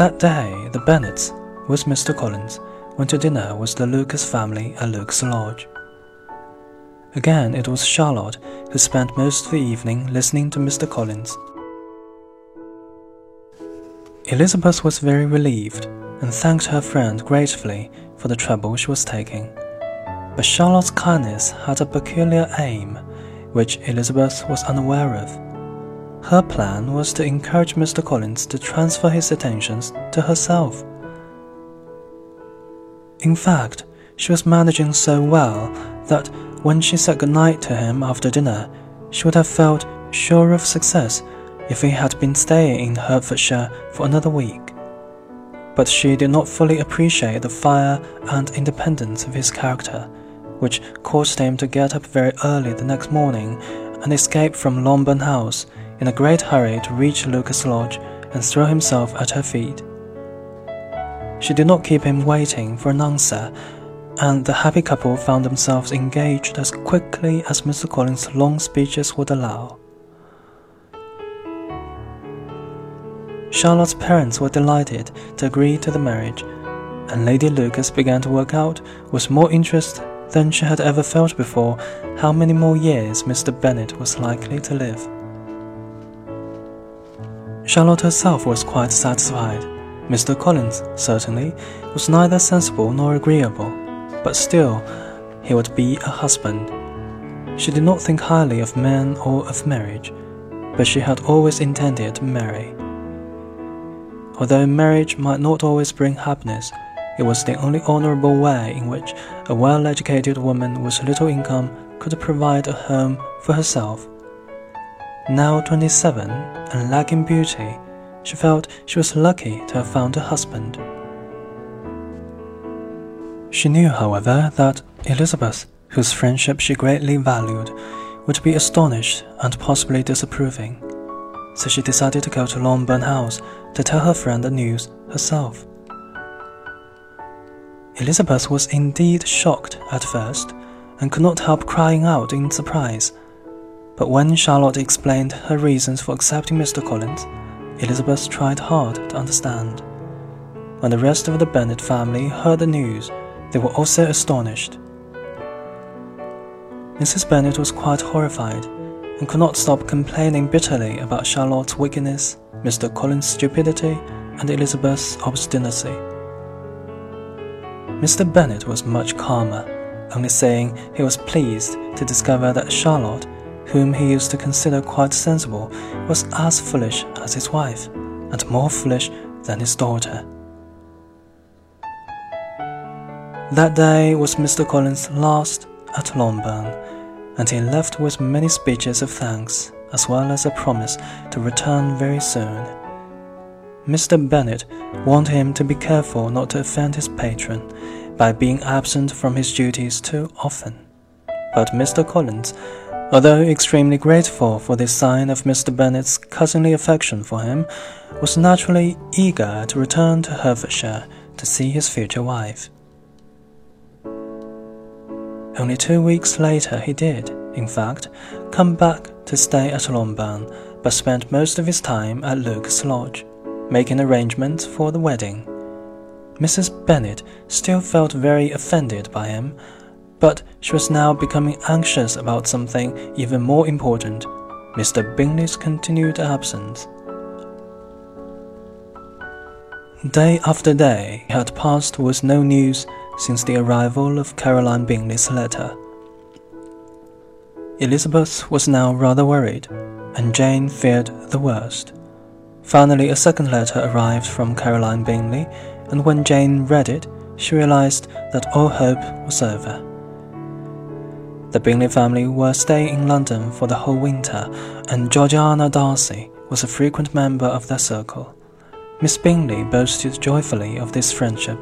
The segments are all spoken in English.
That day, the Bennets, with Mr. Collins, went to dinner with the Lucas family at Lucas Lodge. Again, it was Charlotte who spent most of the evening listening to Mr. Collins. Elizabeth was very relieved and thanked her friend gratefully for the trouble she was taking. But Charlotte's kindness had a peculiar aim, which Elizabeth was unaware of. Her plan was to encourage Mr. Collins to transfer his attentions to herself. In fact, she was managing so well that when she said goodnight to him after dinner, she would have felt sure of success if he had been staying in Hertfordshire for another week. But she did not fully appreciate the fire and independence of his character, which caused him to get up very early the next morning and escape from Longbourn House in a great hurry to reach Lucas Lodge and throw himself at her feet. She did not keep him waiting for an answer, and the happy couple found themselves engaged as quickly as Mr. Collins' long speeches would allow. Charlotte's parents were delighted to agree to the marriage, and Lady Lucas began to work out with more interest than she had ever felt before how many more years Mr. Bennet was likely to live. Charlotte herself was quite satisfied. Mr. Collins, certainly, was neither sensible nor agreeable, but still, he would be a husband. She did not think highly of men or of marriage, but she had always intended to marry. Although marriage might not always bring happiness, it was the only honorable way in which a well educated woman with little income could provide a home for herself. Now 27 and lacking beauty, she felt she was lucky to have found a husband. She knew, however, that Elizabeth, whose friendship she greatly valued, would be astonished and possibly disapproving, so she decided to go to Longbourn House to tell her friend the news herself. Elizabeth was indeed shocked at first and could not help crying out in surprise. But when Charlotte explained her reasons for accepting Mr. Collins, Elizabeth tried hard to understand. When the rest of the Bennet family heard the news, they were also astonished. Mrs. Bennet was quite horrified and could not stop complaining bitterly about Charlotte's wickedness, Mr. Collins' stupidity, and Elizabeth's obstinacy. Mr. Bennet was much calmer, only saying he was pleased to discover that Charlotte whom he used to consider quite sensible, was as foolish as his wife, and more foolish than his daughter. That day was Mr. Collins' last at Longbourn, and he left with many speeches of thanks, as well as a promise to return very soon. Mr. Bennet warned him to be careful not to offend his patron by being absent from his duties too often. But Mr. Collins although extremely grateful for this sign of Mr. Bennet's cousinly affection for him, was naturally eager to return to Hertfordshire to see his future wife. Only two weeks later he did, in fact, come back to stay at Longbourn, but spent most of his time at Lucas Lodge, making arrangements for the wedding. Mrs. Bennet still felt very offended by him but she was now becoming anxious about something even more important Mr. Bingley's continued absence. Day after day had passed with no news since the arrival of Caroline Bingley's letter. Elizabeth was now rather worried, and Jane feared the worst. Finally, a second letter arrived from Caroline Bingley, and when Jane read it, she realized that all hope was over. The Bingley family were staying in London for the whole winter, and Georgiana Darcy was a frequent member of their circle. Miss Bingley boasted joyfully of this friendship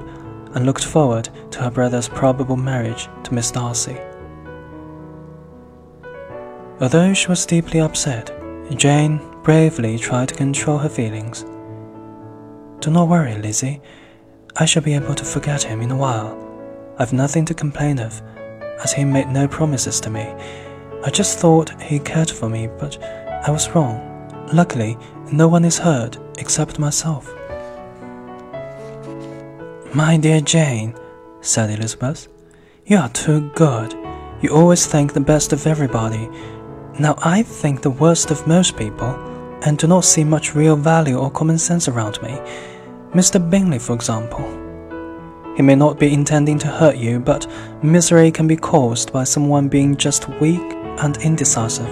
and looked forward to her brother's probable marriage to Miss Darcy. Although she was deeply upset, Jane bravely tried to control her feelings. Do not worry, Lizzie. I shall be able to forget him in a while. I've nothing to complain of as he made no promises to me. I just thought he cared for me, but I was wrong. Luckily, no one is hurt except myself. My dear Jane, said Elizabeth, you are too good. You always think the best of everybody. Now I think the worst of most people, and do not see much real value or common sense around me. Mr. Bingley, for example. He may not be intending to hurt you, but misery can be caused by someone being just weak and indecisive.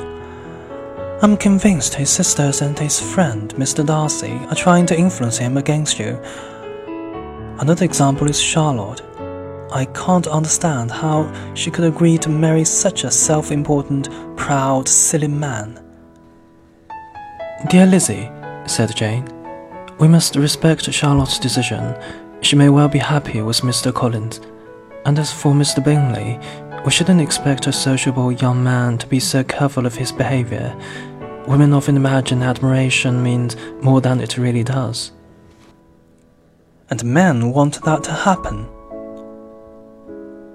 I'm convinced his sisters and his friend, Mr. Darcy, are trying to influence him against you. Another example is Charlotte. I can't understand how she could agree to marry such a self important, proud, silly man. Dear Lizzie, said Jane, we must respect Charlotte's decision. She may well be happy with Mr. Collins. And as for Mr. Bingley, we shouldn't expect a sociable young man to be so careful of his behavior. Women often imagine admiration means more than it really does. And men want that to happen.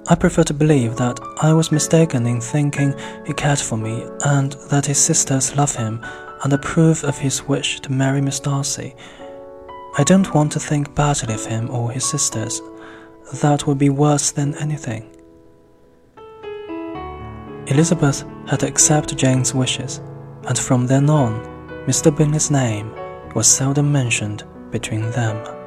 I prefer to believe that I was mistaken in thinking he cared for me and that his sisters love him and approve of his wish to marry Miss Darcy. I don't want to think badly of him or his sisters. That would be worse than anything. Elizabeth had to accept Jane's wishes, and from then on, Mr. Bingley's name was seldom mentioned between them.